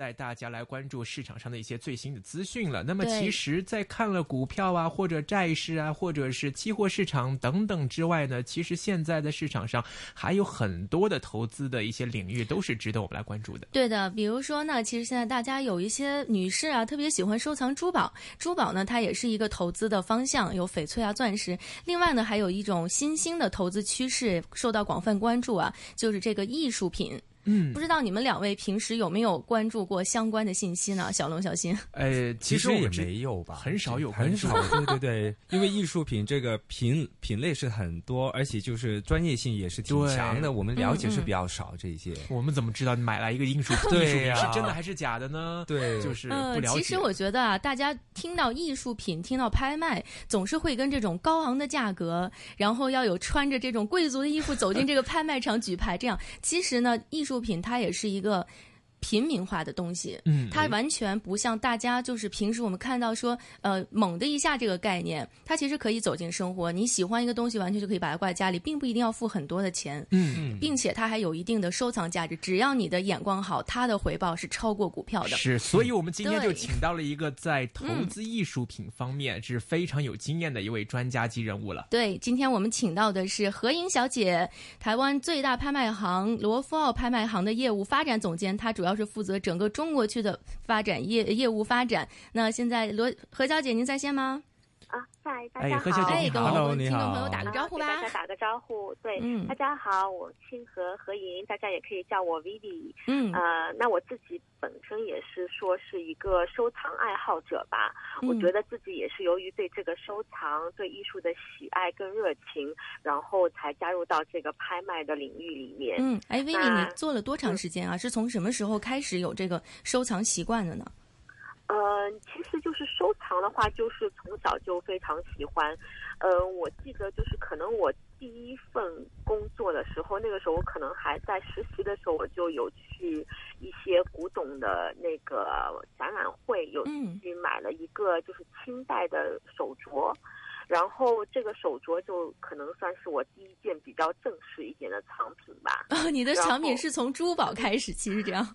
带大家来关注市场上的一些最新的资讯了。那么，其实，在看了股票啊，或者债市啊，或者是期货市场等等之外呢，其实现在的市场上还有很多的投资的一些领域都是值得我们来关注的。对的，比如说呢，其实现在大家有一些女士啊，特别喜欢收藏珠宝，珠宝呢，它也是一个投资的方向，有翡翠啊、钻石。另外呢，还有一种新兴的投资趋势受到广泛关注啊，就是这个艺术品。嗯不知道你们两位平时有没有关注过相关的信息呢？小龙、小新。呃，其实也没有吧，很少有很少，对对对，因为艺术品这个品品类是很多，而且就是专业性也是挺强的，我们了解是比较少这些。我们怎么知道你买来一个艺术品，对艺术品是真的还是假的呢？对就是不呃，了解。其实我觉得啊，大家听到艺术品、听到拍卖，总是会跟这种高昂的价格，然后要有穿着这种贵族的衣服走进这个拍卖场举牌，这样。其实呢，艺术作品它也是一个。平民化的东西，嗯它完全不像大家就是平时我们看到说，呃，猛的一下这个概念，它其实可以走进生活。你喜欢一个东西，完全就可以把它挂在家里，并不一定要付很多的钱。嗯，并且它还有一定的收藏价值，只要你的眼光好，它的回报是超过股票的。是，所以我们今天就请到了一个在投资艺术品方面是非常有经验的一位专家级人物了。对，今天我们请到的是何莹小姐，台湾最大拍卖行罗夫奥拍卖行的业务发展总监，她主要要是负责整个中国区的发展业业务发展。那现在罗何小姐您在线吗？啊，在大哎家好，哎，何小姐你好跟我们听众朋友打个招呼吧打个招呼。对，嗯大家好，我清河何莹，大家也可以叫我 Vivi。嗯呃，那我自己本身也是说是一个收藏爱好者吧。我嗯觉得自己也是由于对这个收藏、对艺术的喜爱跟热情，然后才加入到这个拍卖的领域里面。嗯，哎，Vivi，你做了多长时间啊？是从什么时候开始有这个收藏习惯的呢？嗯，其实就是收藏的话，就是从小就非常喜欢。嗯，我记得就是可能我第一份工作的时候，那个时候我可能还在实习的时候，我就有去一些古董的那个展览会，有嗯去买了一个就是清代的手镯。然后这个手镯就可能算是我第一件比较正式一点的藏品吧。哦，你的藏品是从珠宝开始，其实这样。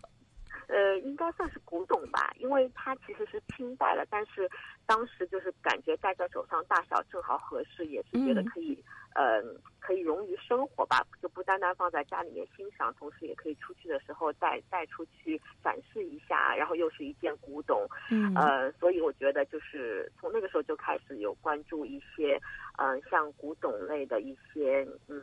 呃，应该算是古董吧，因为它其实是清代了，但是当时就是感觉戴在手上大小正好合适，也是觉得嗯。可以，呃，可以融于生活吧，就不单单放在家里面欣赏，同时也可以出去的时候带带出去展示一下，然后又是一件古董，嗯。呃，所以我觉得就是从那个时候就开始有关注一些，嗯、像古董类的一些嗯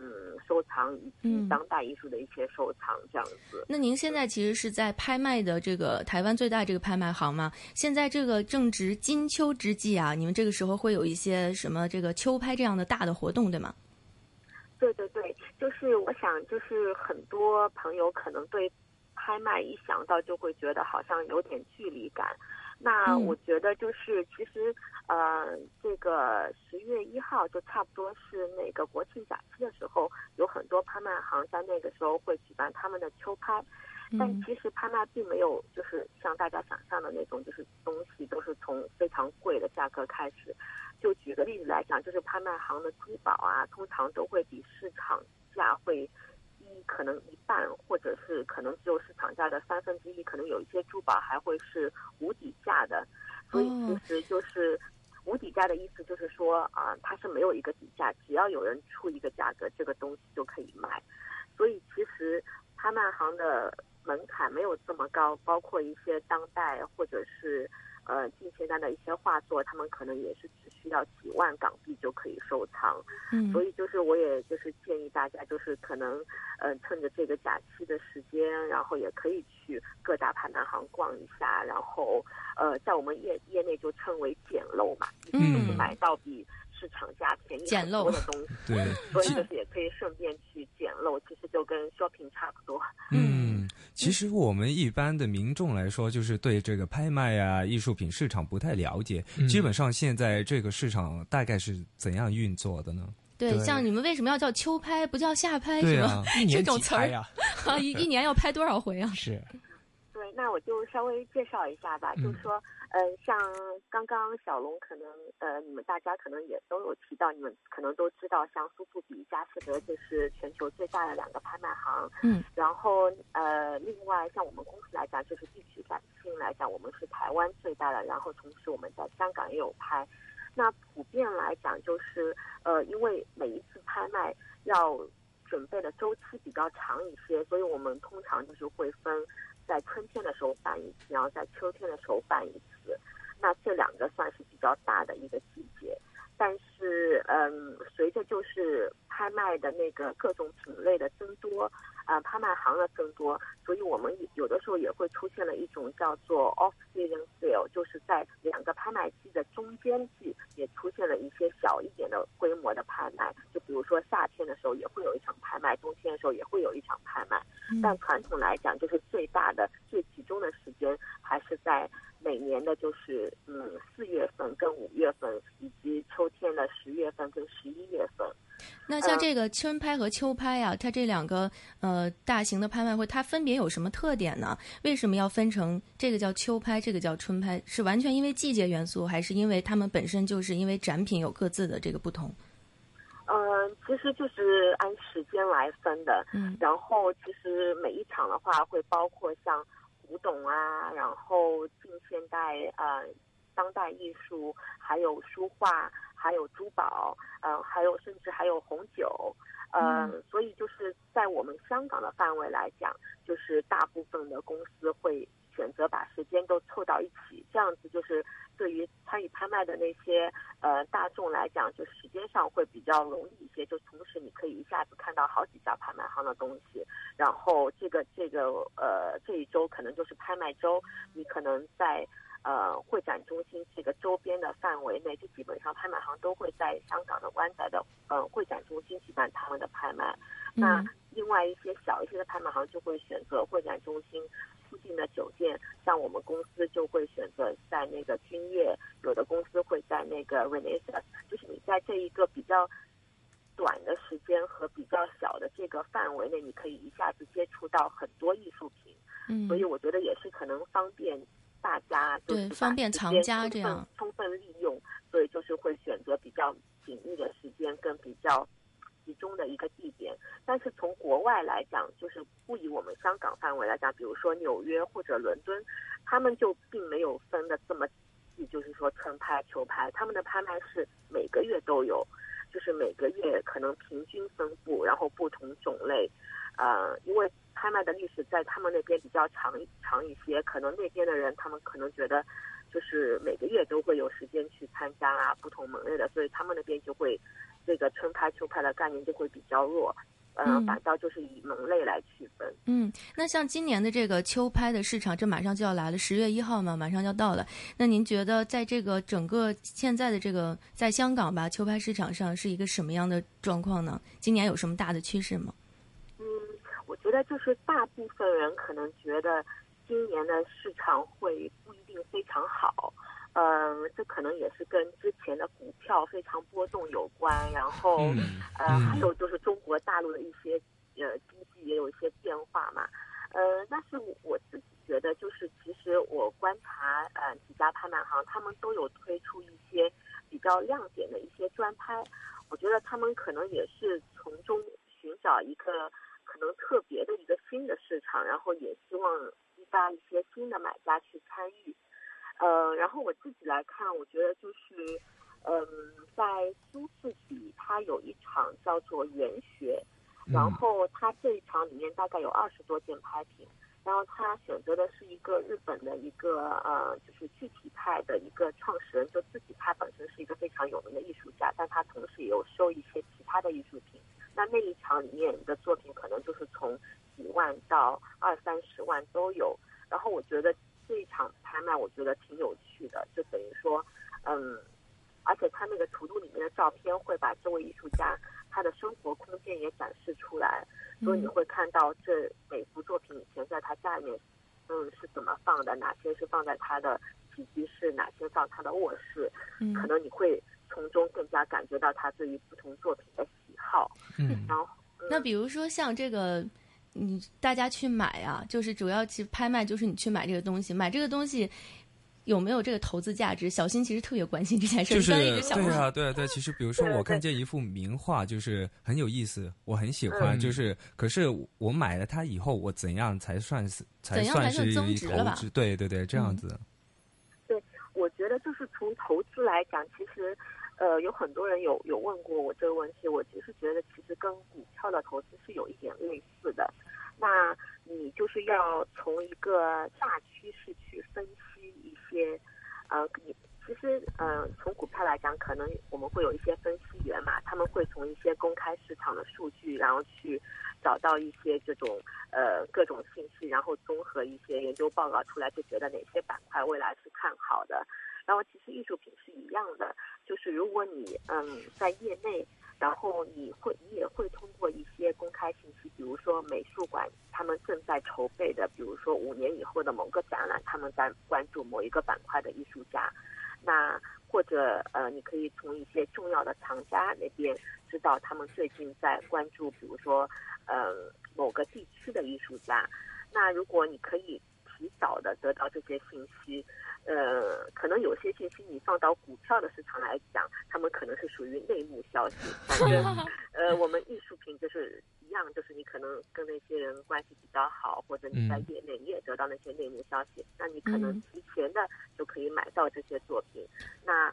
收藏以及嗯当代艺术的一些收藏这样子。那您现在其实是在拍卖的这个台湾最大这个拍卖行吗？现在这个正值金秋之际啊，你们这个时候会有一些什么这个秋拍这样的大的活动，对吗？对对对，就是我想，就是很多朋友可能对拍卖一想到就会觉得好像有点距离感。那嗯我觉得就是其实呃，这个十月一号就差不多是那个国庆假期的时候，有很多拍卖行在那个时候会举办他们的秋拍。但嗯其实拍卖并没有就是像大家想象的那种，就是东西都是从非常贵的价格开始。就举个例子来讲，就是拍卖行的珠宝啊，通常都会比市场价会低可能一半，或者是可能只有市场价的三分之一，可能有一些珠宝还会是无底价的。所以哦其实就是无底价的意思，就是说啊、它是没有一个底价，只要有人出一个价格，这个东西就可以卖。所以其实拍卖行的门槛没有这么高，包括一些当代或者是呃近现代的一些画作，他们可能也是只需要几万港币就可以收藏。嗯所以就是我也就是建议大家，就是可能呃趁着这个假期的时间，然后也可以去各大拍卖行逛一下，然后呃在我们业业内就称为捡漏嘛，嗯就是买到比市场价便宜很捡漏多的东西。对，所以就是也可以顺便去捡漏，其实就跟 shopping 差不多。嗯，其实我们一般的民众来说，就是对这个拍卖啊、艺术品市场不太了解。嗯基本上现在这个市场大概是怎样运作的呢？对，对像你们为什么要叫秋拍，不叫夏拍？对是吧啊？一 年这种词儿几拍呀？啊，一一年要拍多少回啊？是，对，那我就稍微介绍一下吧，嗯就是说，嗯、像刚刚小龙可能，呃，你们大家可能也都有提到，你们可能都知道，像苏富比、佳士得这是全球最大的两个拍卖行。嗯。然后，呃，另外像我们公司来讲，就是地区感性来讲，我们是台湾最大的，然后同时我们在香港也有拍。那普遍来讲，就是呃，因为每一次拍卖要准备的周期比较长一些，所以我们通常就是会分在春天的时候办一次，然后在秋天的时候办一次。那这两个算是比较大的一个季节。但是，嗯，随着就是拍卖的那个各种品类的增多，啊、拍卖行的增多，所以我们有的时候也会出现了一种叫做 off season sale，就是在两个拍卖季的中间季也出现了一些小一点的规模的拍卖。就比如说夏天的时候也会有一场拍卖，冬天的时候也会有一场拍卖。但传统来讲，就是最大的、最集中的时间还是在每年的，就是嗯四月份跟五月份，份跟十一月份。那像这个春拍和秋拍啊，它这两个呃大型的拍卖会，它分别有什么特点呢？为什么要分成这个叫秋拍，这个叫春拍？是完全因为季节元素，还是因为它们本身就是因为展品有各自的这个不同？嗯，其实就是按时间来分的。嗯然后其实每一场的话，会包括像古董啊，然后近现代呃当代艺术，还有书画，还有珠宝，嗯、还有甚至还有红酒。呃，所以就是在我们香港的范围来讲，就是大部分的公司会选择把时间都凑到一起，这样子就是对于参与拍卖的那些呃大众来讲，就时间上会比较容易一些。就同时你可以一下子看到好几家拍卖行的东西，然后这个这个呃这一周可能就是拍卖周，你可能在呃会展中心这个周边的范围内，就基本上拍卖行都会在香港的湾仔的呃会展中心举办他们的拍卖。那嗯。另外一些小一些的拍卖行就会选择会展中心附近的酒店，像我们公司就会选择在那个君悦，有的公司会在那个 Renaissance，就是你在这一个比较短的时间和比较小的这个范围内，你可以一下子接触到很多艺术品，嗯。所以我觉得也是可能方便大家，对方便藏家充分这样充分利用，所以就是会选择比较紧密的时间跟比较集中的一个地点。但是从国外来讲，就是不以我们香港范围来讲，比如说纽约或者伦敦，他们就并没有分的这么细，就是说春拍、秋拍，他们的拍卖是每个月都有，就是每个月可能平均分布，然后不同种类，呃，因为拍卖的历史在他们那边比较长长一些，可能那边的人他们可能觉得，就是每个月都会有时间去参加啊，不同门类的，所以他们那边就会这个春拍、秋拍的概念就会比较弱，呃，嗯反倒就是以门类来区分。嗯，那像今年的这个秋拍的市场，这马上就要来了，十月一号嘛，马上就要到了。那您觉得在这个整个现在的这个在香港吧，秋拍市场上是一个什么样的状况呢？今年有什么大的趋势吗？嗯，我觉得就是大部分人可能觉得今年的市场会不一定非常好，嗯、这可能也是跟之前的股票非常波动有关，然后、嗯呃，嗯还有就是中国大陆的一些呃经济也有一些变化嘛，呃，但是我我自己觉得就是其实我观察呃几家拍卖行，他们都有推出一些比较亮点的一些专拍，我觉得他们可能也是从中寻找一个可能特别的一个新的市场，然后也希望激发一些新的买家去参与。呃，然后我自己来看，我觉得就是，嗯，在苏富比，它有一场叫做元学，然后它这一场里面大概有二十多件拍品，然后他选择的是一个日本的一个呃，就是具体派的一个创始人，就自己他本身是一个非常有名的艺术家，但他同时也有收一些其他的艺术品。那那一场里面的作品可能就是从几万到二三十万都有。然后我觉得这一场拍卖，我觉得挺有趣的，就等于说，嗯，而且他那个图录里面的照片会把这位艺术家他的生活空间也展示出来，所以你会看到这每幅作品以前在他家里面，嗯，是怎么放的，哪些是放在他的起居室，哪些放他的卧室，嗯可能你会从中更加感觉到他对于不同作品的喜好。嗯然后，嗯那比如说像这个你大家去买啊，就是主要去拍卖，就是你去买这个东西，买这个东西有没有这个投资价值？小新其实特别关心这件事，就是翻了一个小对啊对啊对啊，其实比如说我看见一幅名画，就是很有意思，我很喜欢，嗯就是可是我买了它以后，我怎样才算是才算是算增值？对对对，这样嗯对。我觉得就是从投资来讲，其实，呃，有很多人有有问过我这个问题，我其实觉得其实跟股票的投资是有一点类似的。那你就是要从一个大趋势去分析一些，呃，你其实呃，从股票来讲，可能我们会有一些分析员嘛，他们会从一些公开市场的数据，然后去找到一些这种呃各种信息，然后综合一些研究报告出来，就觉得哪些板块未来是看好的。然后其实艺术品是一样的，就是如果你嗯在业内，然后你会你也会通过一些公开信息，比如说美术馆他们正在筹备的，比如说五年以后的某个展览，他们在关注某一个板块的艺术家，那或者呃你可以从一些重要的藏家那边知道他们最近在关注，比如说呃某个地区的艺术家，那如果你可以提早的得到这些信息，呃，可能有些信息你放到股票的市场来讲，他们可能是属于内幕消息。反正，呃，我们艺术品就是一样，就是你可能跟那些人关系比较好，或者你在嗯业内你也得到那些内幕消息，那你可能嗯提前的就可以买到这些作品。那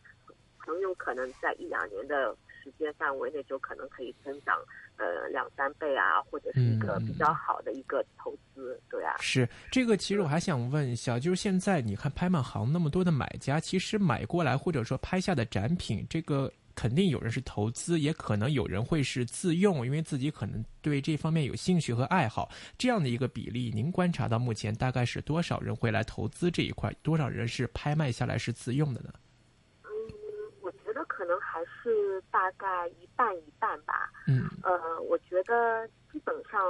很有可能在一两年的时间范围内，就可能可以增长呃两三倍啊，或者是一个比较好的一个投资，对啊。是这个，其实我还想问一下，就是现在你看拍卖行那么多的买家，其实买过来或者说拍下的展品，这个肯定有人是投资，也可能有人会是自用，因为自己可能对这方面有兴趣和爱好。这样的一个比例，您观察到目前大概是多少人会来投资这一块，多少人是拍卖下来是自用的呢？还是大概一半一半吧。嗯呃，我觉得基本上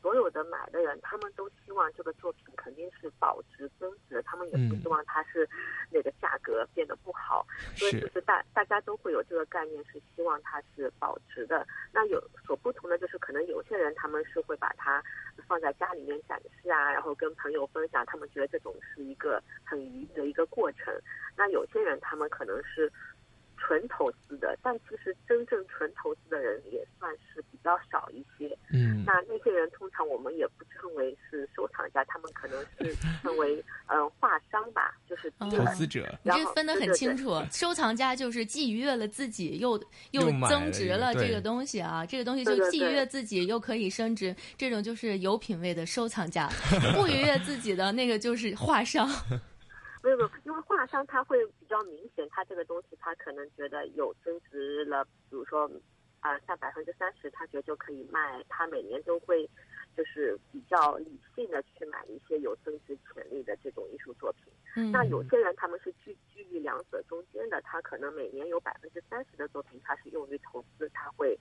所有的买的人，他们都希望这个作品肯定是保值增值，他们也不嗯希望它是那个价格变得不好。所以就是是大大家都会有这个概念，是希望它是保值的。那有所不同的就是，可能有些人他们是会把它放在家里面展示啊，然后跟朋友分享，他们觉得这种是一个很愉悦的一个过程。那有些人他们可能是纯投资的，但其实真正纯投资的人也算是比较少一些。嗯那那些人通常我们也不称为是收藏家，他们可能是称为嗯、呃画商吧，就是哦投资者。你这分得很对对对清楚，收藏家就是既愉悦了自己，又又增值了这个东西啊，这个东西就既愉悦自己，又可以升值，这种就是有品位的收藏家。不愉悦自己的那个就是画商。没有没有，因为画商他会比较明显，他这个东西他可能觉得有增值了，比如说啊、像百分之三十，他觉得就可以卖，他每年都会就是比较理性的去买一些有增值潜力的这种艺术作品。嗯那有些人他们是居居于两者中间的，他可能每年有百分之三十的作品他是用于投资，他会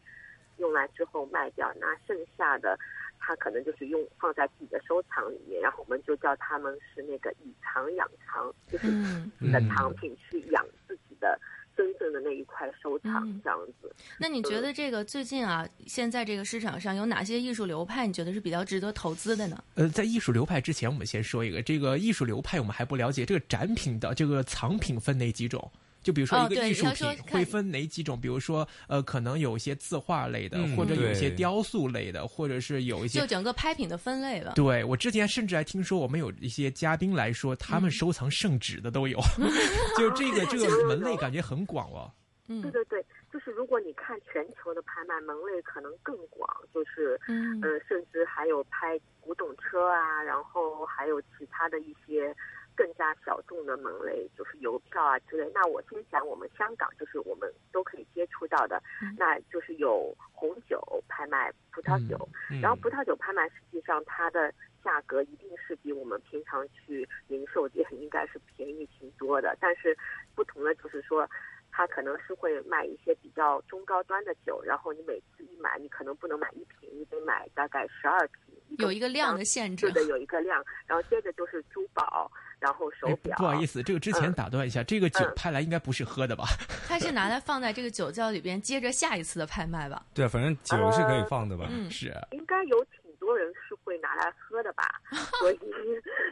用来之后卖掉，那剩下的他可能就是用放在自己的收藏里面，然后我们就叫他们是那个以藏养藏，就是嗯，自己的藏品去养自己的真正的那一块收藏嗯，这样子。那你觉得这个最近啊，现在这个市场上有哪些艺术流派你觉得是比较值得投资的呢？呃，在艺术流派之前，我们先说一个，这个艺术流派我们还不了解，这个展品的这个藏品分哪几种？就比如说哦一个艺术品会分哪几种？比如说，呃，可能有一些字画类的，嗯或者有一些雕塑类的，或者是有一些就整个拍品的分类了。对我之前甚至还听说，我们有一些嘉宾来说，他嗯们收藏圣旨的都有，就这个这个 门类感觉很广哦。嗯对对对，就是如果你看全球的拍卖门类可能更广，就是嗯呃，甚至还有拍古董车啊，然后还有其他的一些更加小众的门类，就是邮票啊之类。那我先讲我们香港，就是我们都可以接触到的，嗯那就是有红酒拍卖、葡萄酒，嗯然后葡萄酒拍卖实际上它的价格一定是比我们平常去零售店应该是便宜挺多的，但是不同的就是说。它可能是会卖一些比较中高端的酒，然后你每次一买，你可能不能买一瓶，你得买大概十二瓶，有一个量的限制对。的，有一个量，然后接着就是珠宝，然后手哎，表。不好意思，这个之前嗯打断一下，这个酒嗯拍来应该不是喝的吧？它是拿来放在这个酒窖里边，接着下一次的拍卖吧。对啊，反正酒是可以放的吧？嗯是，应该有挺多多人是会拿来喝的吧，所以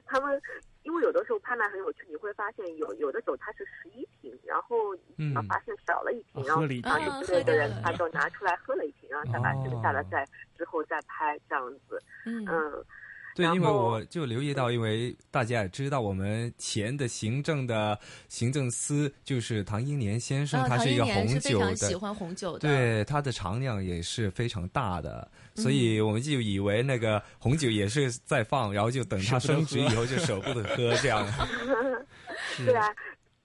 他们因为有的时候拍卖很有趣，你会发现有有的酒它是十一瓶，然后嗯发现少了一瓶，然后哦喝了一瓶当时之类的人他就拿出来喝了一瓶，然后再把剩下的再之后再拍这样子，嗯嗯。对，因为我就留意到，因为大家也知道，我们前的行政的行政司就是唐英年先生，他是一个红酒常喜。欢红酒的，对，他的常量也是非常大的，所嗯以我们就以为那个红酒也是在放，然后就等它升值以后就舍不得喝这样。对啊，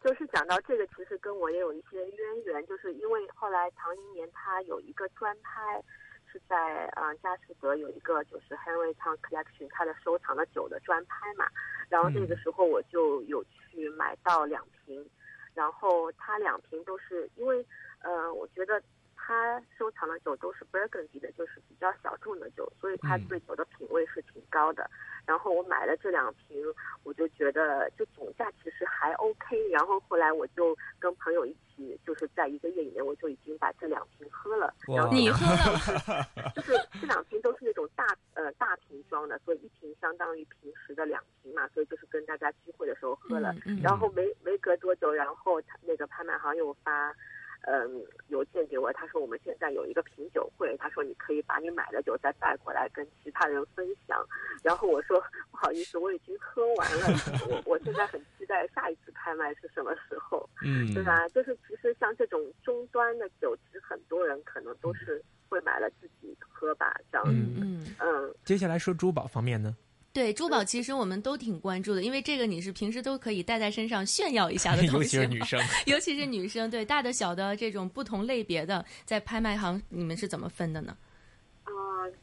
就是讲到这个，其实跟我也有一些渊源，就是因为后来唐英年他有一个专拍，是在啊、呃佳士得有一个就是 Henry Town Collection 它的收藏的酒的专拍嘛，然后那个时候我就有去买到两瓶，然后它两瓶都是因为呃，我觉得。他收藏的酒都是 Burgundy 的，就是比较小众的酒，所以他嗯对酒的品味是挺高的。然后我买了这两瓶，我就觉得就总价其实还 OK。然后后来我就跟朋友一起，就是在一个月里面，我就已经把这两瓶喝了。哇然后你喝了，就是 这两瓶都是那种大呃大瓶装的，所以一瓶相当于平时的两瓶嘛，所以就是跟大家聚会的时候喝了。嗯嗯然后没没隔多久，然后他那个拍卖行又发。嗯，邮件给我，他说我们现在有一个品酒会，他说你可以把你买的酒再带过来跟其他人分享。然后我说 不好意思，我已经喝完了，我我现在很期待下一次拍卖是什么时候。嗯，对吧？就是其实像这种终端的酒，其实很多人可能都是会买了自己喝吧，这样子。嗯。嗯，接下来说珠宝方面呢？对珠宝，其实我们都挺关注的，因为这个你是平时都可以带在身上炫耀一下的 东西尤西，其是女生，尤其是女生，对大的小的这种不同类别的，在拍卖行你们是怎么分的呢？啊、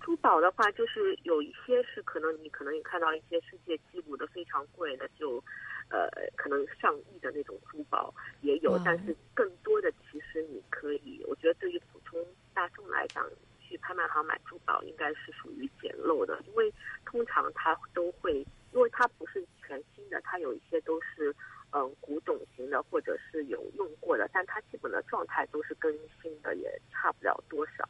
珠宝的话，就是有一些是可能你可能也看到一些世界纪录的非常贵的，就呃可能上亿的那种珠宝也有，但是更多的其实你可以，我觉得对于普通大众来讲，去拍卖行买珠宝应该是属于捡漏的，因为通常它都会，因为它不是全新的，它有一些都是嗯古董型的或者是有用过的，但它基本的状态都是更新的也差不了多少。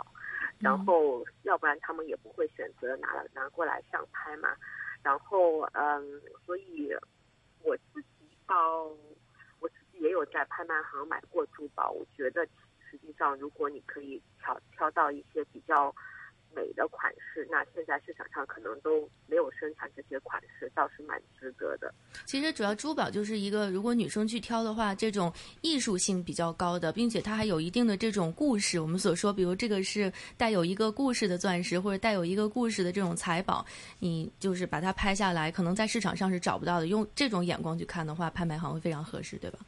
然后要不然他们也不会选择拿了拿过来上拍嘛。然后嗯，所以我自己到我自己也有在拍卖行买过珠宝，我觉得实际上如果你可以挑挑到一些比较美的款式，那现在市场上可能都没有生产这些款式，倒是蛮值得的。其实主要珠宝就是一个，如果女生去挑的话，这种艺术性比较高的，并且它还有一定的这种故事。我们所说，比如这个是带有一个故事的钻石，或者带有一个故事的这种财宝，你就是把它拍下来，可能在市场上是找不到的。用这种眼光去看的话，拍卖行会非常合适，对吧？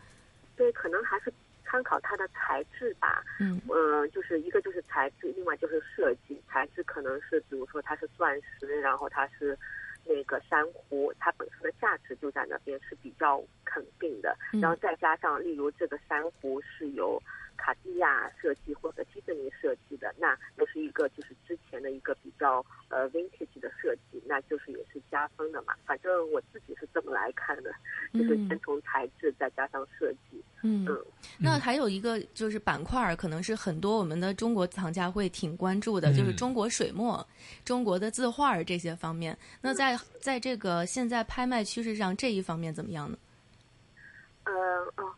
对，可能还是参考它的材质吧。嗯呃，就是一个就是材质，另外就是设计。材质可能是比如说它是钻石，然后它是那个珊瑚，它本身的价值就在那边是比较肯定的。嗯然后再加上，例如这个珊瑚是由卡地亚设计或者蒂芙尼设计的，那那是一个就是之前的一个比较呃 vintage 的设计，那就是也是加分的嘛。反正我自己是这么来看的，就是嗯先从材质再加上设计。嗯嗯，那还有一个就是板块儿，可能是很多我们的中国藏家会挺关注的，就是嗯中国水墨、中国的字画儿这些方面。那在在这个现在拍卖趋势上，这一方面怎么样呢？呃哦，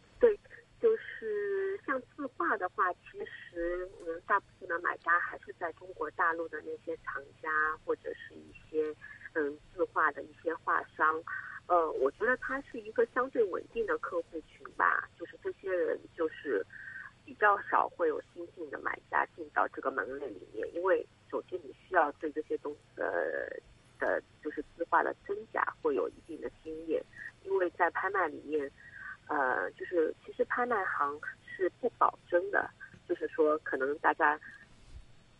像字画的话，其实嗯，大部分的买家还是在中国大陆的那些藏家或者是一些嗯字画的一些画商。呃，我觉得它是一个相对稳定的客户群吧，就是这些人就是比较少会有新进的买家进到这个门类里面，因为首先你需要对这些东西的的，就是字画的真假会有一定的经验，因为在拍卖里面。呃，就是其实拍卖行是不保真的，就是说可能大家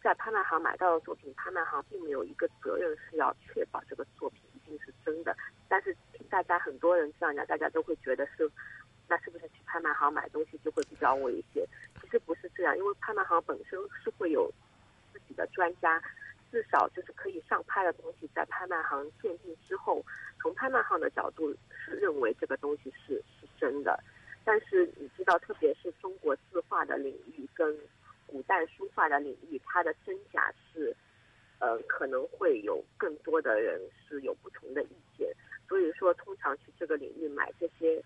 在拍卖行买到的作品，拍卖行并没有一个责任是要确保这个作品一定是真的。但是大家很多人这样讲，大家都会觉得是，那是不是去拍卖行买东西就会比较危险？其实不是这样，因为拍卖行本身是会有自己的专家，至少就是可以上拍的东西，在拍卖行鉴定之后，从拍卖行的角度是认为这个东西是是真的。但是你知道，特别是中国字画的领域跟古代书画的领域，它的真假是呃，可能会有更多的人是有不同的意见。所以说，通常去这个领域买这些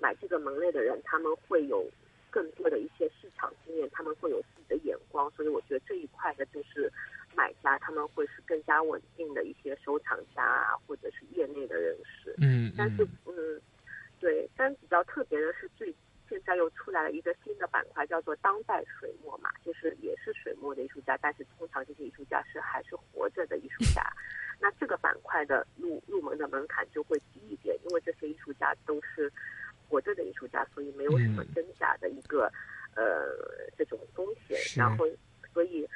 买这个门类的人，他们会有更多的一些市场经验，他们会有自己的眼光。所以我觉得这一块的就是买家，他们会是更加稳定的一些收藏家啊，或者是业内的人士。嗯，但是嗯，对，但比较特别的是最。现在又出来了一个新的板块，叫做当代水墨嘛，就是也是水墨的艺术家，但是通常这些艺术家是还是活着的艺术家。那这个板块的入入门的门槛就会低一点，因为这些艺术家都是活着的艺术家，所以没有什么真假的一个呃这种风险。然后，所以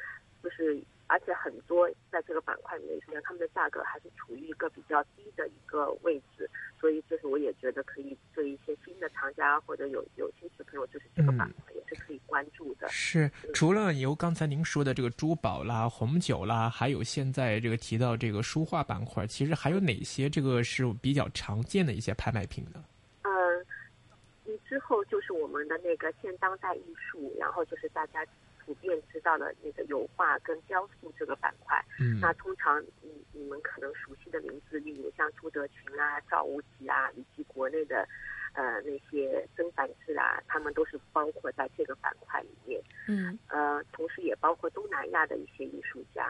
就是而且很多在这个板块里面实际上，他们的价格还是处于一个比较低的一个位置。所以，就是我也觉得可以对一些新的藏家或者有有兴趣的朋友，就是这个板块也是可以关注的。是，除了由刚才您说的这个珠宝啦、红酒啦，还有现在这个提到这个书画板块，其实还有哪些这个是比较常见的一些拍卖品呢？嗯，之后就是我们的那个现当代艺术，然后就是大家。普遍知道的那个油画跟雕塑这个板块，嗯，那通常你你们可能熟悉的名字，例如像朱德群啊、赵无极啊，以及国内的呃那些曾梵志啊，他们都是包括在这个板块里面，嗯，呃，同时也包括东南亚的一些艺术家，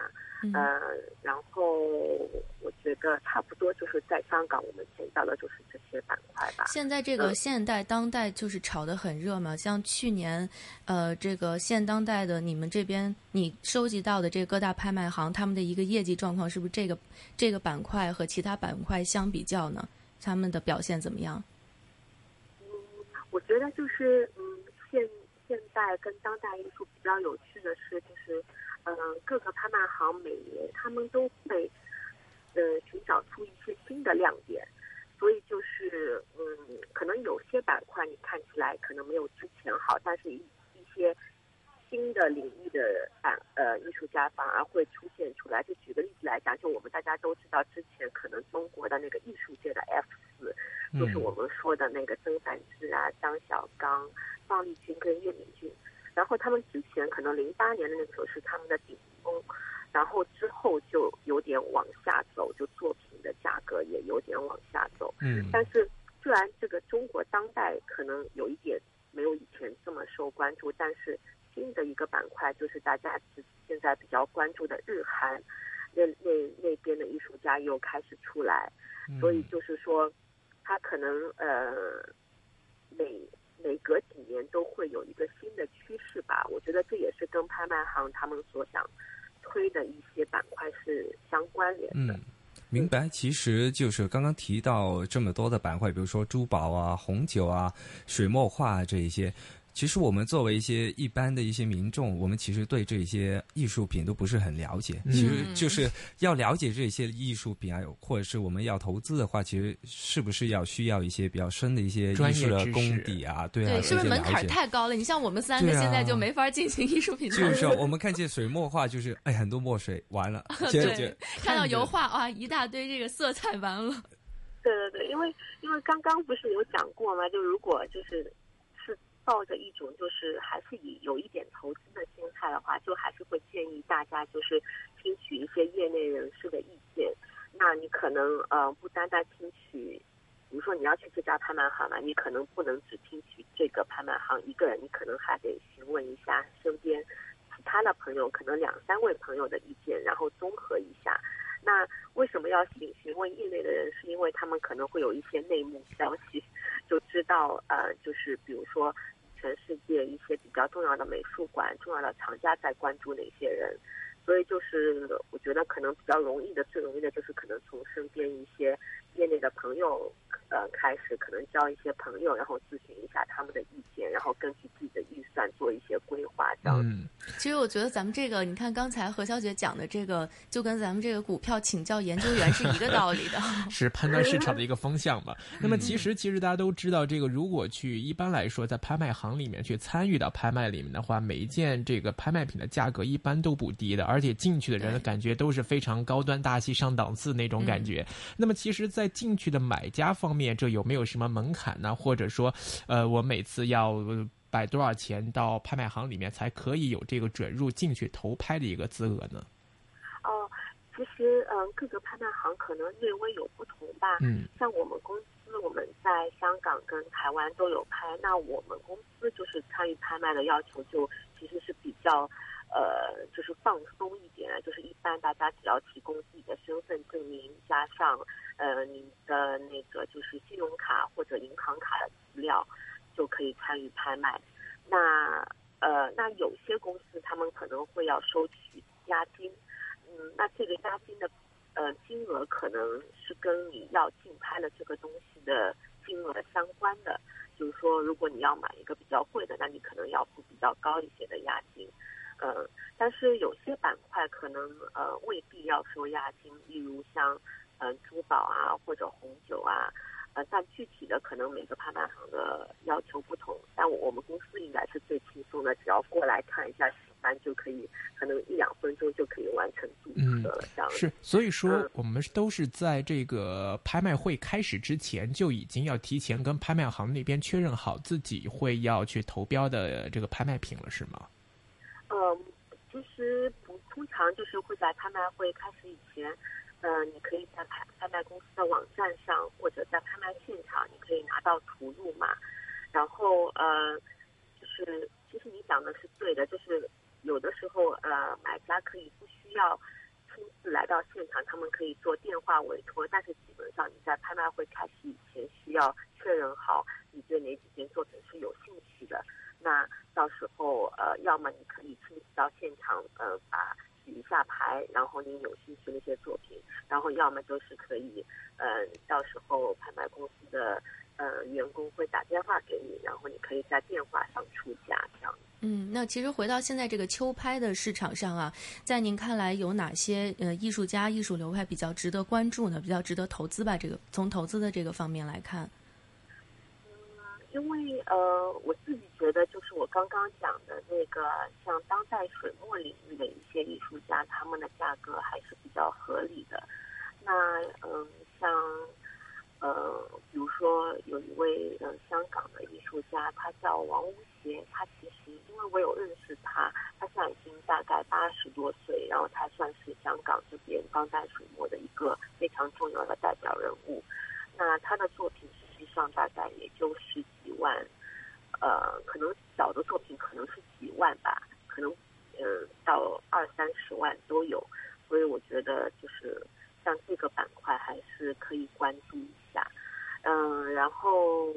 呃，然后我觉得差不多就是在香港我们见到的就是这些板块吧。现在这个现代当代就是炒得很热嘛，像去年，呃，这个现当代的你们这边你收集到的这各大拍卖行，他们的一个业绩状况是不是这个这个板块和其他板块相比较呢？他们的表现怎么样？嗯，我觉得就是嗯，现现在跟当代艺术比较有趣的是，就是嗯，各个拍卖行每年他们都会呃寻找出一些新的亮点。所以就是，嗯，可能有些板块你看起来可能没有之前好，但是一一些新的领域的板呃艺术家反而会出现出来。就举个例子来讲，就我们大家都知道，之前可能中国的那个艺术界的 F 四，就是我们的那个曾繁志啊、张小刚、方力钧跟岳敏俊，然后他们之前可能零八年的那个时候是他们的顶峰，然后之后就有点往下走，就作品。的价格也有点往下走，嗯，但是虽然这个中国当代可能有一点没有以前这么受关注，但是新的一个板块就是大家现在比较关注的日韩那那那边的艺术家又开始出来，所以就是说，他可能呃每每隔几年都会有一个新的趋势吧。我觉得这也是跟拍卖行他们所想推的一些板块是相关联的。明白，其实就是刚刚提到这么多的板块，比如说珠宝啊、红酒啊、水墨画这一些。其实我们作为一些一般的一些民众，我们其实对这些艺术品都不是很了解。其实就是要了解这些艺术品啊，或者是我们要投资的话，其实是不是要需要一些比较深的一些艺术的功底啊？对啊，是不是门槛太高了？你像我们三个现在就没法进行艺术品。就是我们看见水墨画，就是哎，很多墨水完了，对，看到油画啊，一大堆这个色彩完了。对对对，因为因为刚刚不是有讲过吗？就如果就是。抱着一种就是还是以有一点投资的心态的话，就还是会建议大家就是听取一些业内人士的意见。那你可能呃不单单听取，比如说你要去这家拍卖行嘛，你可能不能只听取这个拍卖行一个人，你可能还得询问一下身边其他的朋友，可能两三位朋友的意见，然后综合一下。那为什么要询询问业内的人？是因为他们可能会有一些内幕消息，就知道呃，就是比如说。全世界一些比较重要的美术馆、重要的藏家在关注哪些人，所以就是我觉得可能比较容易的、最容易的就是可能从身边一些业内的朋友呃开始，可能交一些朋友，然后咨询一下他们的意见，然后根据自己的预算做一些规划这样。嗯，其实我觉得咱们这个，你看刚才何小姐讲的这个，就跟咱们这个股票请教研究员是一个道理的，是判断市场的一个方向嘛。那么其实其实大家都知道，这个如果去一般来说在拍卖行里面去参与到拍卖里面的话，每一件这个拍卖品的价格一般都不低的，而且进去的人的感觉都是非常高端大气上档次那种感觉。那么其实，在进去的买家方面，这有没有什么门槛呢？或者说，呃，我每次要。摆多少钱到拍卖行里面才可以有这个准入进去投拍的一个资格呢？哦，其实嗯，各个拍卖行可能略微有不同吧。嗯，像我们公司，我们在香港跟台湾都有拍，那我们公司就是参与拍卖的要求就其实是比较。呃，就是放松一点，就是一般大家只要提供自己的身份证明，加上呃你的那个就是信用卡或者银行卡的资料，就可以参与拍卖。那呃，那有些公司他们可能会要收取押金，嗯，那这个押金的呃金额可能是跟你要竞拍的这个东西的金额相关的。就是说，如果你要买一个比较贵的，那你可能要付比较高一些的押金。呃，但是有些板块可能呃未必要收押金，例如像嗯珠宝啊或者红酒啊，呃，但具体的可能每个拍卖行的要求不同。但我们公司应该是最轻松的，只要过来看一下喜欢就可以，可能一两分钟就可以完成注册了。这样是，所以说我们都是在这个拍卖会开始之前就已经要提前跟拍卖行那边确认好自己会要去投标的这个拍卖品了，是吗？嗯，其实不通常就是会在拍卖会开始以前，嗯，你可以在拍拍卖公司的网站上或者在拍卖现场，你可以拿到图录嘛。然后呃，就是其实你讲的是对的，就是有的时候呃，买家可以不需要亲自来到现场，他们可以做电话委托，但是基本上你在拍卖会开始以前需要确认好你对哪几件作品是有兴趣的。那到时候，呃，要么你可以亲自到现场，呃，把举一下牌，然后你有兴趣那些作品，然后要么就是可以，呃，到时候拍卖公司的呃员工会打电话给你，然后你可以在电话上出价这样。嗯，那其实回到现在这个秋拍的市场上啊，在您看来有哪些呃艺术家、艺术流派比较值得关注呢？比较值得投资吧？这个从投资的这个方面来看。因为呃，我自己觉得就是我刚刚讲的那个，像当代水墨领域的一些艺术家，他们的价格还是比较合理的。那嗯，像呃，比如说有一位呃香港的艺术家，他叫王无邪，他其实因为我有认识他，他现在已经大概八十多岁，然后他算是香港这边当代水墨的一个非常重要的代表人物。那他的作品实上大概也就十几万，呃，可能小的作品可能是几万吧，可能呃到二三十万都有，所以我觉得就是像这个板块还是可以关注一下，嗯，然后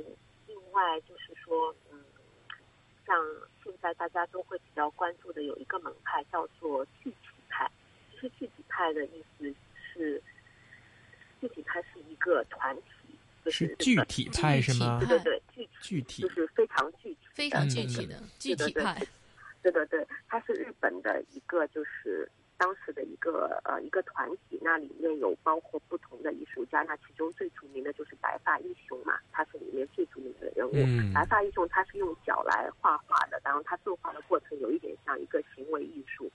另外就是说，嗯，像现在大家都会比较关注的有一个门派叫做具体派，其实具体派的意思是。具体派是一个团体，就是具体派是吗？对对对，具具体就是非常具体、非常具体的具体派。对对对，它是日本的一个，就是当时的一个呃一个团体，那里面有包括不同的艺术家，那其中最著名的就是白发英雄嘛，他是里面最著名的人物。白发英雄他是用脚来画画的，然后他作画的过程有一点像一个行为艺术，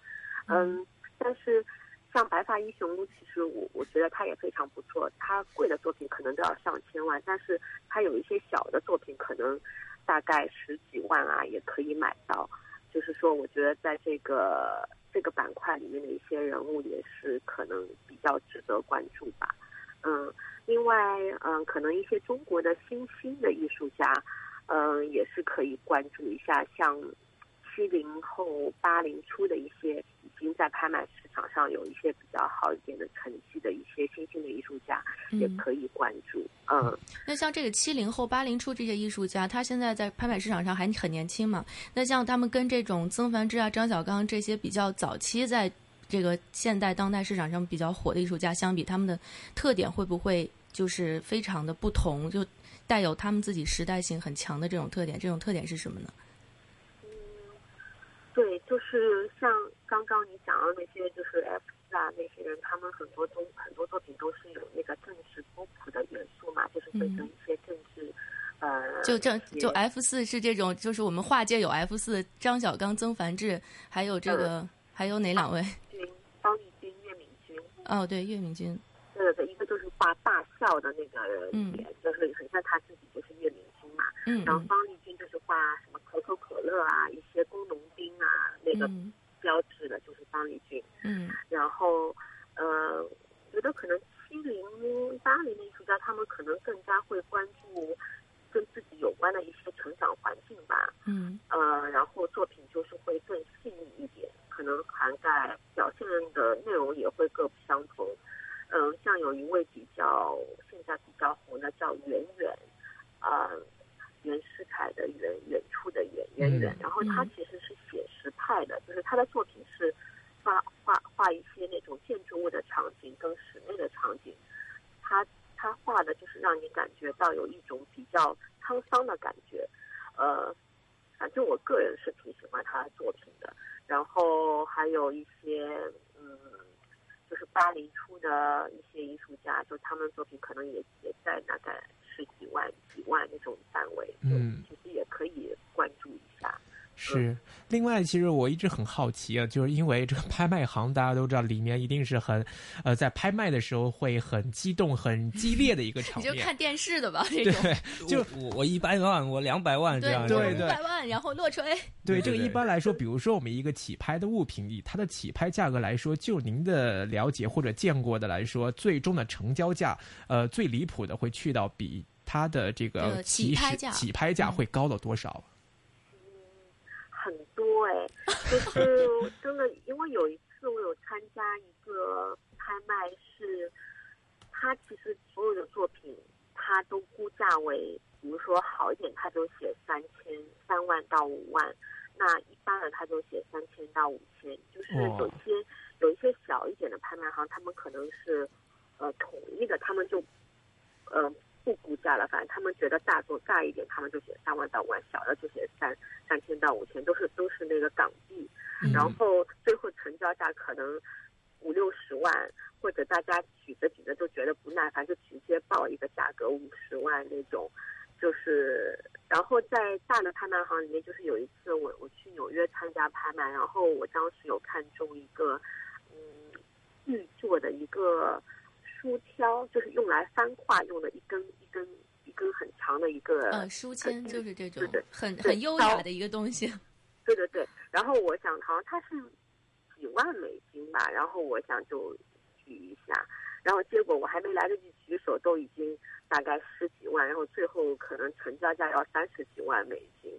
嗯，但是。像白发英雄，其实我我觉得他也非常不错。他贵的作品可能都要上千万，但是他有一些小的作品，可能大概十几万啊也可以买到。就是说，我觉得在这个这个板块里面的一些人物也是可能比较值得关注吧。嗯，另外，嗯，可能一些中国的新兴的艺术家，嗯，也是可以关注一下，像。七零后、八零初的一些已经在拍卖市场上有一些比较好一点的成绩的一些新兴的艺术家，也可以关注。嗯，那像这个七零后、八零初这些艺术家，他现在在拍卖市场上还很年轻嘛？那像他们跟这种曾梵志啊、张小刚这些比较早期在这个现代当代市场上比较火的艺术家相比，他们的特点会不会就是非常的不同？就带有他们自己时代性很强的这种特点？这种特点是什么呢？对，就是像刚刚你讲的那些，就是 F 四啊那些人，他们很多都很多作品都是有那个政治波普的元素嘛，就是会跟一些政治，呃，就这就 F 四是这种，就是我们画界有 F 四，张小刚、曾梵志，还有这个还有哪两位？军方力钧、岳敏君。哦，对，岳敏君。对对对，一个就是画大笑的那个人，嗯，就是很像他自己，就是岳敏君嘛。嗯。然后方力钧就是画可口可乐啊，一些工农兵啊。那个标志的就是方力钧，嗯，然后，呃，觉得可能七零八零的艺术家，他们可能更加会关注跟自己有关的一些成长环境吧。嗯呃，然后作品就是会更细腻一点，可能涵盖表现的内容也会各不相同。嗯、像有一位比较现在比较红的叫圆圆，啊、袁世凯的远远处的远远远嗯，然后他嗯其实是写实派的，就是他的作品是画画画一些那种建筑物的场景跟室内的场景，他他画的就是让你感觉到有一种比较沧桑的感觉，呃，反正我个人是挺喜欢他的作品的。然后还有一些嗯，就是巴黎出的一些艺术家，就他们作品可能也也在大概十几万、几万那种范围，就嗯其实也可以关注一下。是，另外，其实我一直很好奇啊，就是因为这个拍卖行，大家都知道里面一定是很，呃，在拍卖的时候会很激动、很激烈的一个场面。你就看电视的吧，这对种。就我我一百万，我两百万这对样，对对五百万，然后落锤。对，这个一般来说，比如说我们一个起拍的物品，以它的起拍价格来说，就您的了解或者见过的来说，最终的成交价，呃，最离谱的会去到比它的这个呃起起拍价起拍价嗯会高到多少？很多哎、就是真的，因为有一次我有参加一个拍卖是，他其实所有的作品他都估价为，比如说好一点他就写三千三万到五万，那一般的他就写三千到五千，就是哦有一些有一些小一点的拍卖行，他们可能是呃统一的，他们就呃不估价了，反正他们觉得大作大一点，他们就写三万到五万，小的就写三三千到五千，都是都是那个港币，嗯。然后最后成交价可能五六十万，或者大家举着举着就觉得不耐烦，就直接报一个价格五十万那种，就是，然后在大的拍卖行里面，就是有一次我我去纽约参加拍卖，然后我当时有看中一个嗯玉做的一个书挑，就是用来翻画用的一根一根一根很长的一个呃，书签就是这种对对很很优雅的一个东西。对对对，然后我想好像它是几万美金吧，然后我想就举一下，然后结果我还没来得及举手，都已经大概十几万，然后最后可能成交价要三十几万美金，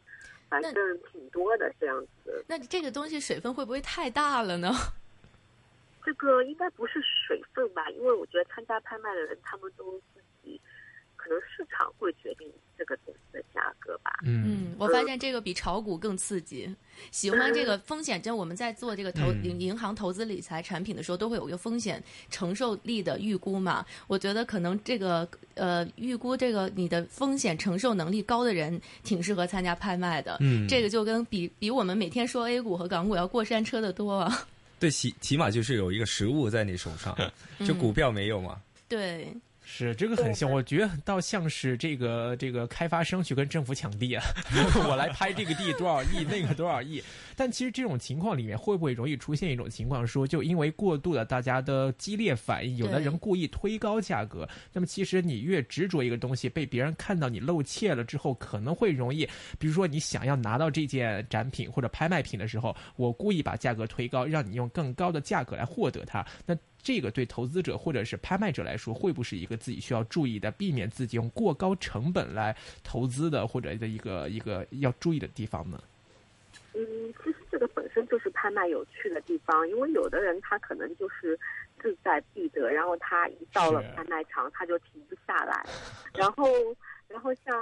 反正挺多的这样子。那这个东西水分会不会太大了呢？这个应该不是水分吧？因为我觉得参加拍卖的人，他们都自己可能市场会决定这个东西的价格吧。嗯嗯，我发现这个比炒股更刺激。喜欢这个风险，就我们在做这个投嗯银银行投资理财产品的时候，都会有一个风险承受力的预估嘛。我觉得可能这个呃预估这个你的风险承受能力高的人，挺适合参加拍卖的。嗯这个就跟比比我们每天说 A 股和港股要过山车的多啊。对，起起码就是有一个实物在你手上，就股票没有嘛。对，是这个很像，我觉得倒像是这个这个开发商去跟政府抢地啊，我来拍这个地多少亿，那个多少亿。但其实这种情况里面，会不会容易出现一种情况，说就因为过度的大家的激烈反应，有的人故意推高价格，那么其实你越执着一个东西，被别人看到你露怯了之后，可能会容易，比如说你想要拿到这件展品或者拍卖品的时候，我故意把价格推高，让你用更高的价格来获得它，那。这个对投资者或者是拍卖者来说，会不会是一个自己需要注意的，避免自己用过高成本来投资的，或者的一个一个要注意的地方呢？嗯，其实这个本身就是拍卖有趣的地方，因为有的人他可能就是志在必得，然后他一到了拍卖场他就停不下来，然后然后像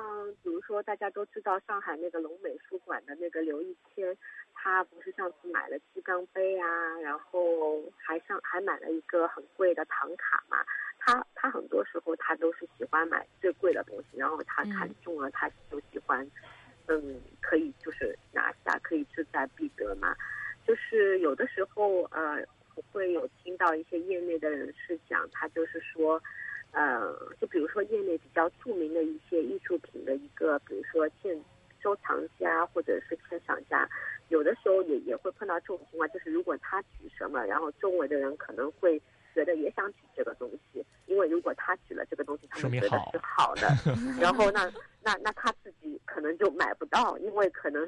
比如说大家都知道上海那个龙美术馆的那个刘一谦，他不是上次买了鸡缸杯啊，然后还上还买了一个很贵的唐卡嘛，他他很多时候他都是喜欢买最贵的东西，然后他嗯看中了他就喜欢。嗯，可以就是拿下，可以志在必得嘛。就是有的时候，呃，我会有听到一些业内的人士讲，他就是说，呃，就比如说业内比较著名的一些艺术品的一个，比如说鉴收藏家或者是鉴赏家，有的时候也也会碰到这种情况，就是如果他举什么，然后周围的人可能会觉得也想举这个东西，因为如果他举了这个东西，他们觉得是好的，然后那那那他自己可可能就买不到，因为可能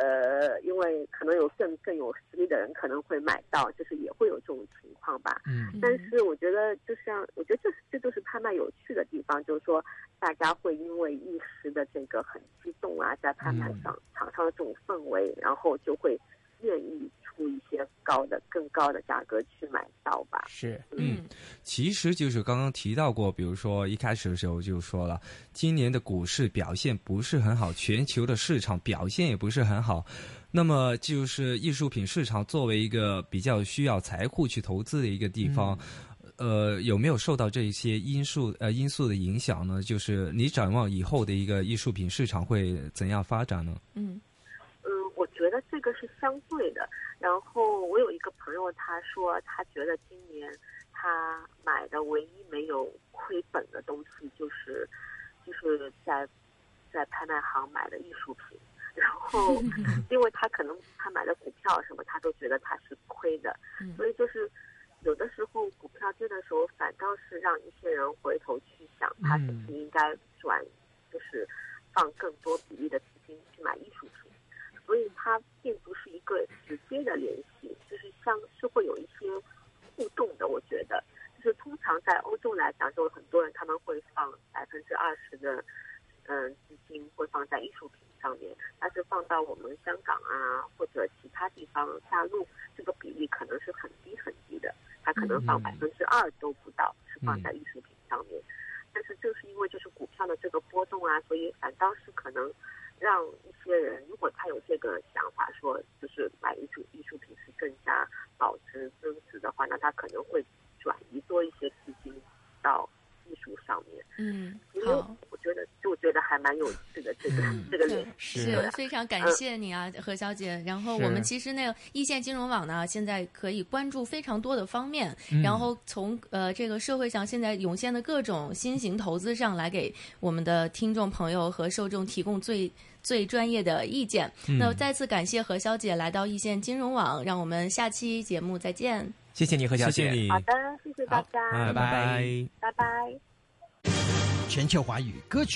呃，因为可能有更更有实力的人可能会买到，就是也会有这种情况吧。嗯但是我觉得，就像我觉得这这就是拍卖有趣的地方，就是说大家会因为一时的这个很激动啊，在拍卖场场上的这种氛围，然后就会愿意出一些高的、更高的价格去买到吧。是，嗯，其实就是刚刚提到过，比如说一开始的时候就说了，今年的股市表现不是很好，全球的市场表现也不是很好。那么就是艺术品市场作为一个比较需要财富去投资的一个地方，呃，有没有受到这些因素呃因素的影响呢？就是你展望以后的一个艺术品市场会怎样发展呢？嗯嗯，我觉得这个是相对的。然后我有一个朋友，他说他觉得今年他买的唯一没有亏本的东西，就是就是在在拍卖行买的艺术品。然后，因为他可能他买的股票什么，他都觉得他是亏的，嗯所以就是有的时候股票跌的时候，反倒是让一些人回头去想，他是不是应该转，就是放更多比例的资金去买艺术品。所以它并不是一个直接的联系，就是像是会有一些互动的。我觉得，就是通常在欧洲然后，很多人他们会放百分之二十的嗯资金会放在艺术品上面，但是放到我们香港啊或者其他地方大陆，这个比例可能是很低很低的，它可能放百分之二都不到是放在艺术品上面。但是正是因为就是股票的这个波动啊，所以反倒是可能让一些人，如果他有这个想法，说就是买艺术艺术品是更加保值增值的话，那他可能会转移多一些资金到艺术上面。嗯，因为好。我觉得，就我觉得还蛮有趣的这个、这个联系。是是非常感谢你啊，何小姐。然后我们其实那个易线金融网呢，现在可以关注非常多的方面，嗯然后从呃这个社会上现在涌现的各种新型投资上来给我们的听众朋友和受众提供最最专业的意见。嗯那再次感谢何小姐来到易线金融网，让我们下期节目再见。谢谢你何小姐，谢谢你，好的，谢谢大家，拜拜拜拜。全球华语歌曲。